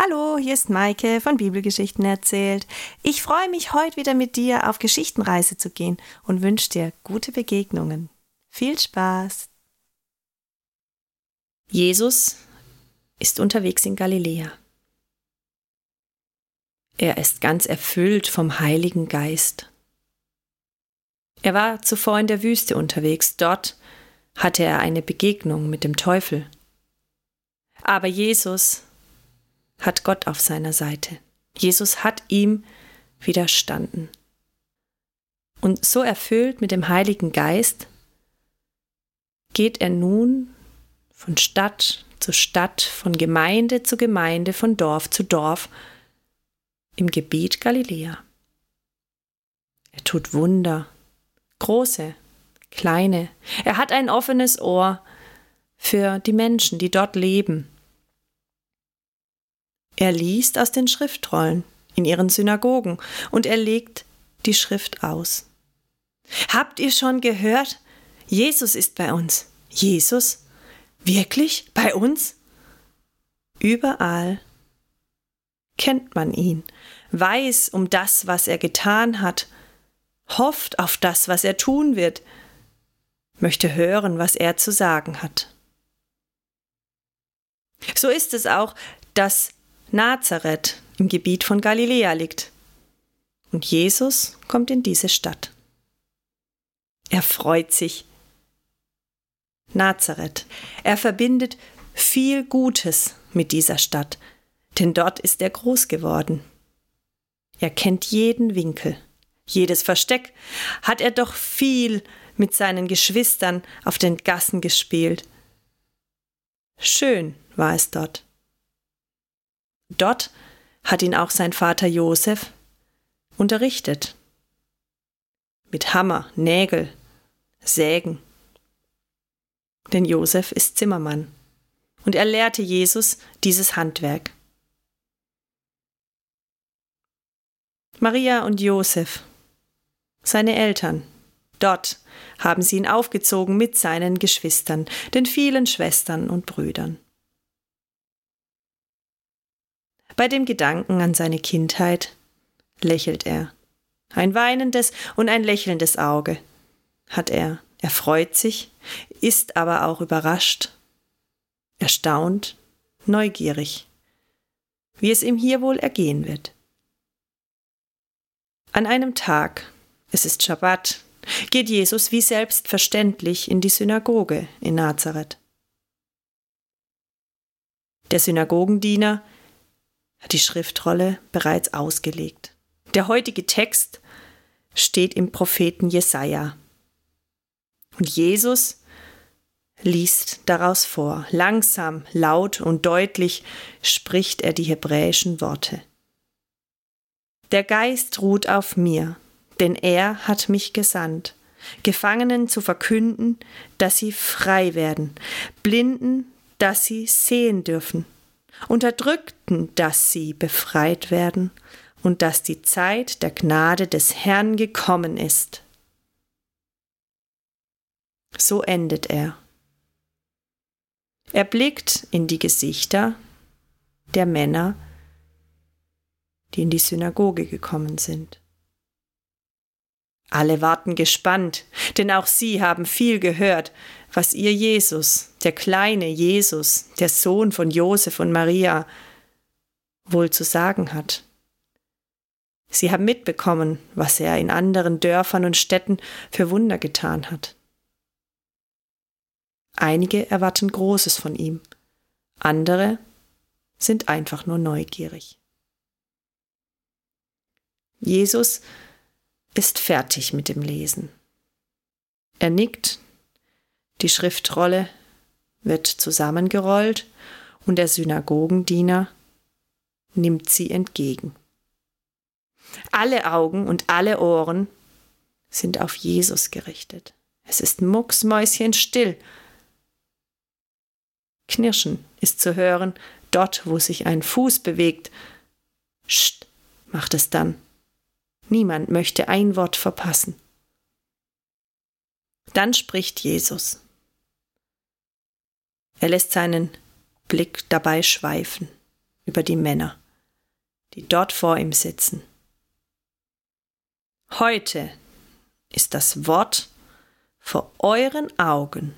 Hallo, hier ist Maike von Bibelgeschichten erzählt. Ich freue mich, heute wieder mit dir auf Geschichtenreise zu gehen und wünsche dir gute Begegnungen. Viel Spaß! Jesus ist unterwegs in Galiläa. Er ist ganz erfüllt vom Heiligen Geist. Er war zuvor in der Wüste unterwegs, dort hatte er eine Begegnung mit dem Teufel. Aber Jesus hat Gott auf seiner Seite. Jesus hat ihm widerstanden. Und so erfüllt mit dem Heiligen Geist geht er nun von Stadt zu Stadt, von Gemeinde zu Gemeinde, von Dorf zu Dorf im Gebiet Galiläa. Er tut Wunder, große, kleine. Er hat ein offenes Ohr für die Menschen, die dort leben er liest aus den Schriftrollen in ihren Synagogen und er legt die Schrift aus. Habt ihr schon gehört? Jesus ist bei uns. Jesus? Wirklich? Bei uns? Überall kennt man ihn, weiß um das, was er getan hat, hofft auf das, was er tun wird, möchte hören, was er zu sagen hat. So ist es auch, dass Nazareth im Gebiet von Galiläa liegt. Und Jesus kommt in diese Stadt. Er freut sich. Nazareth. Er verbindet viel Gutes mit dieser Stadt, denn dort ist er groß geworden. Er kennt jeden Winkel, jedes Versteck, hat er doch viel mit seinen Geschwistern auf den Gassen gespielt. Schön war es dort. Dort hat ihn auch sein Vater Josef unterrichtet. Mit Hammer, Nägel, Sägen. Denn Josef ist Zimmermann und er lehrte Jesus dieses Handwerk. Maria und Josef, seine Eltern, dort haben sie ihn aufgezogen mit seinen Geschwistern, den vielen Schwestern und Brüdern. Bei dem Gedanken an seine Kindheit lächelt er. Ein weinendes und ein lächelndes Auge hat er. Er freut sich, ist aber auch überrascht, erstaunt, neugierig, wie es ihm hier wohl ergehen wird. An einem Tag, es ist Schabbat, geht Jesus wie selbstverständlich in die Synagoge in Nazareth. Der Synagogendiener hat die Schriftrolle bereits ausgelegt. Der heutige Text steht im Propheten Jesaja. Und Jesus liest daraus vor. Langsam, laut und deutlich spricht er die hebräischen Worte. Der Geist ruht auf mir, denn er hat mich gesandt, Gefangenen zu verkünden, dass sie frei werden, Blinden, dass sie sehen dürfen, Unterdrückten, dass sie befreit werden und dass die Zeit der Gnade des Herrn gekommen ist. So endet er. Er blickt in die Gesichter der Männer, die in die Synagoge gekommen sind. Alle warten gespannt, denn auch sie haben viel gehört, was ihr Jesus, der kleine Jesus, der Sohn von Josef und Maria, wohl zu sagen hat. Sie haben mitbekommen, was er in anderen Dörfern und Städten für Wunder getan hat. Einige erwarten Großes von ihm, andere sind einfach nur neugierig. Jesus ist fertig mit dem Lesen. Er nickt, die Schriftrolle wird zusammengerollt und der Synagogendiener nimmt sie entgegen. Alle Augen und alle Ohren sind auf Jesus gerichtet. Es ist mucksmäuschenstill. Knirschen ist zu hören, dort, wo sich ein Fuß bewegt. Scht, macht es dann. Niemand möchte ein Wort verpassen. Dann spricht Jesus. Er lässt seinen Blick dabei schweifen über die Männer, die dort vor ihm sitzen. Heute ist das Wort vor euren Augen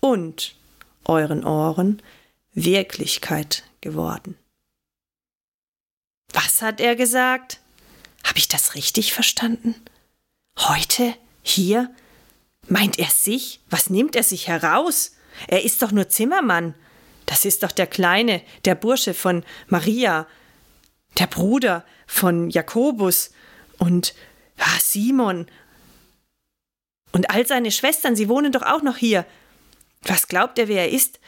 und euren Ohren Wirklichkeit geworden. Was hat er gesagt? Habe ich das richtig verstanden? Heute? Hier? Meint er sich? Was nimmt er sich heraus? Er ist doch nur Zimmermann. Das ist doch der Kleine, der Bursche von Maria, der Bruder von Jakobus und ah, Simon. Und all seine Schwestern, sie wohnen doch auch noch hier. Was glaubt er, wer er ist?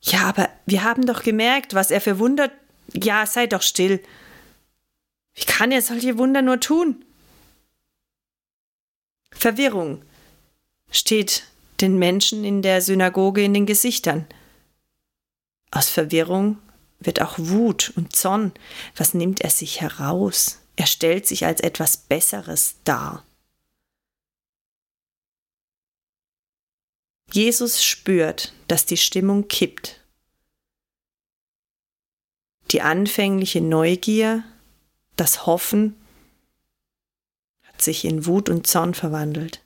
Ja, aber wir haben doch gemerkt, was er für Wunder. Ja, sei doch still. Wie kann er solche Wunder nur tun? Verwirrung steht den Menschen in der Synagoge in den Gesichtern. Aus Verwirrung wird auch Wut und Zorn. Was nimmt er sich heraus? Er stellt sich als etwas Besseres dar. Jesus spürt, dass die Stimmung kippt. Die anfängliche Neugier, das Hoffen hat sich in Wut und Zorn verwandelt.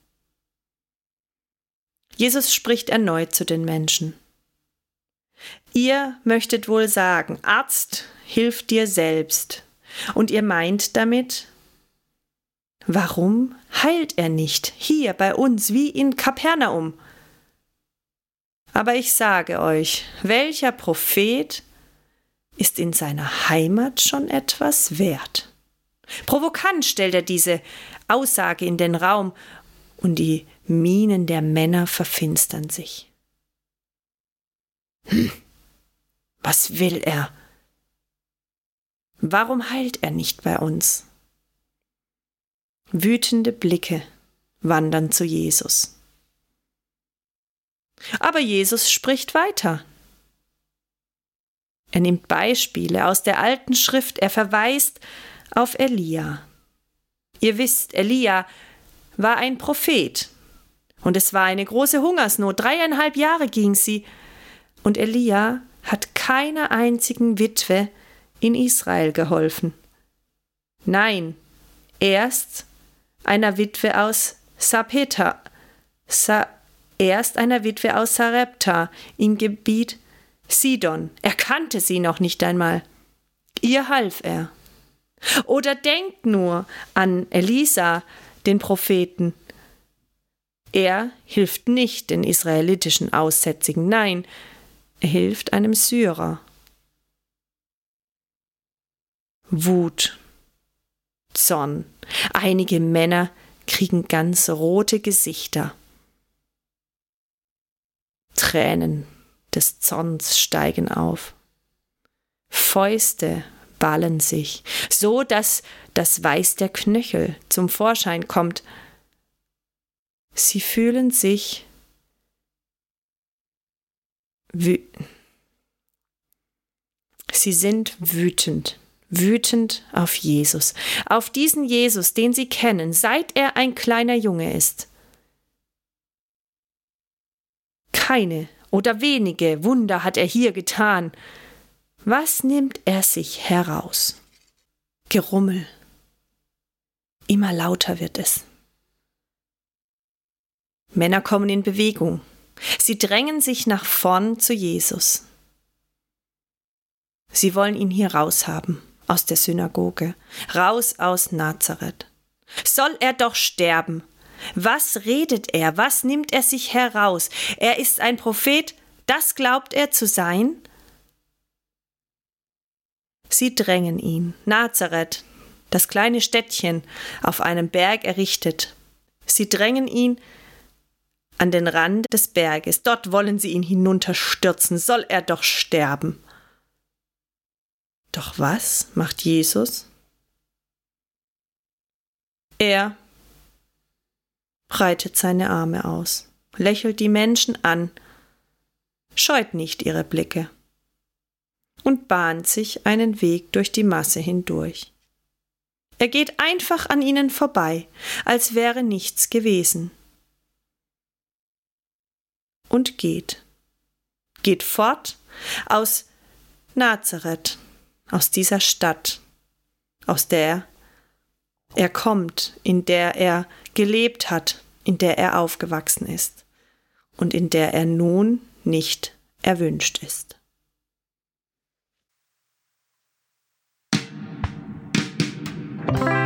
Jesus spricht erneut zu den Menschen. Ihr möchtet wohl sagen, Arzt, hilf dir selbst. Und ihr meint damit, warum heilt er nicht hier bei uns wie in Kapernaum? Aber ich sage euch, welcher Prophet ist in seiner Heimat schon etwas wert? Provokant stellt er diese Aussage in den Raum und die Mienen der Männer verfinstern sich. Hm, was will er? Warum heilt er nicht bei uns? Wütende Blicke wandern zu Jesus. Aber Jesus spricht weiter. Er nimmt Beispiele aus der alten Schrift, er verweist auf Elia. Ihr wisst, Elia war ein Prophet, und es war eine große Hungersnot, dreieinhalb Jahre ging sie, und Elia hat keiner einzigen Witwe in Israel geholfen. Nein, erst einer Witwe aus Sapeta, Sa erst einer Witwe aus Sarepta im Gebiet Sidon. Er kannte sie noch nicht einmal. Ihr half er. Oder denkt nur an Elisa, den Propheten. Er hilft nicht den israelitischen Aussätzigen, nein, er hilft einem Syrer. Wut, Zorn. Einige Männer kriegen ganz rote Gesichter. Tränen des Zorns steigen auf. Fäuste ballen sich, so dass das Weiß der Knöchel zum Vorschein kommt. Sie fühlen sich Sie sind wütend, wütend auf Jesus, auf diesen Jesus, den sie kennen, seit er ein kleiner Junge ist. Keine oder wenige Wunder hat er hier getan. Was nimmt er sich heraus? Gerummel. Immer lauter wird es. Männer kommen in Bewegung. Sie drängen sich nach vorn zu Jesus. Sie wollen ihn hier raushaben, aus der Synagoge, raus aus Nazareth. Soll er doch sterben. Was redet er? Was nimmt er sich heraus? Er ist ein Prophet, das glaubt er zu sein? Sie drängen ihn. Nazareth, das kleine Städtchen, auf einem Berg errichtet. Sie drängen ihn an den Rand des Berges. Dort wollen sie ihn hinunterstürzen. Soll er doch sterben. Doch was macht Jesus? Er breitet seine Arme aus, lächelt die Menschen an, scheut nicht ihre Blicke und bahnt sich einen Weg durch die Masse hindurch. Er geht einfach an ihnen vorbei, als wäre nichts gewesen und geht. Geht fort aus Nazareth, aus dieser Stadt, aus der er kommt, in der er gelebt hat, in der er aufgewachsen ist und in der er nun nicht erwünscht ist. Musik